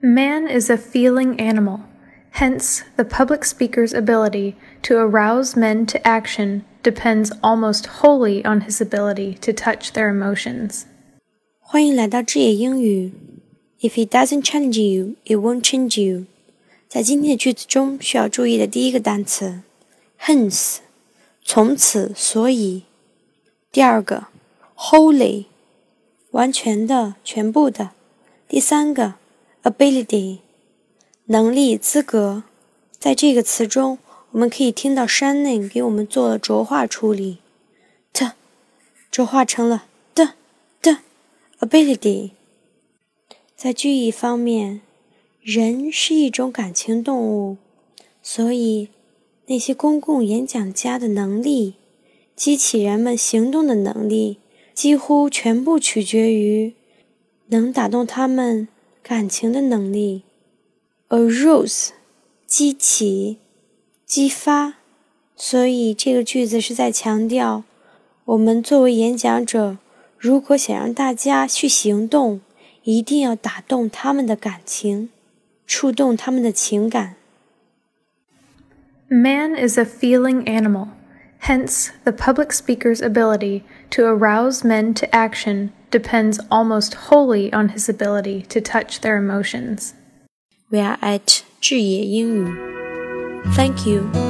Man is a feeling animal. Hence, the public speaker's ability to arouse men to action depends almost wholly on his ability to touch their emotions. 欢迎来到智野英语。If it doesn't challenge you, it won't change you. 在今天的句子中，需要注意的第一个单词，hence，从此，所以。第二个，wholly，完全的，全部的。第三个 ，ability。能力、资格，在这个词中，我们可以听到 Shannon 给我们做了浊化处理，t 浊化成了的的 ability。在句意方面，人是一种感情动物，所以那些公共演讲家的能力，激起人们行动的能力，几乎全部取决于能打动他们感情的能力。arouse，激起、激发，所以这个句子是在强调，我们作为演讲者，如果想让大家去行动，一定要打动他们的感情，触动他们的情感。Man is a feeling animal. Hence, the public speaker's ability to arouse men to action depends almost wholly on his ability to touch their emotions. We are at 智野英语. Thank you.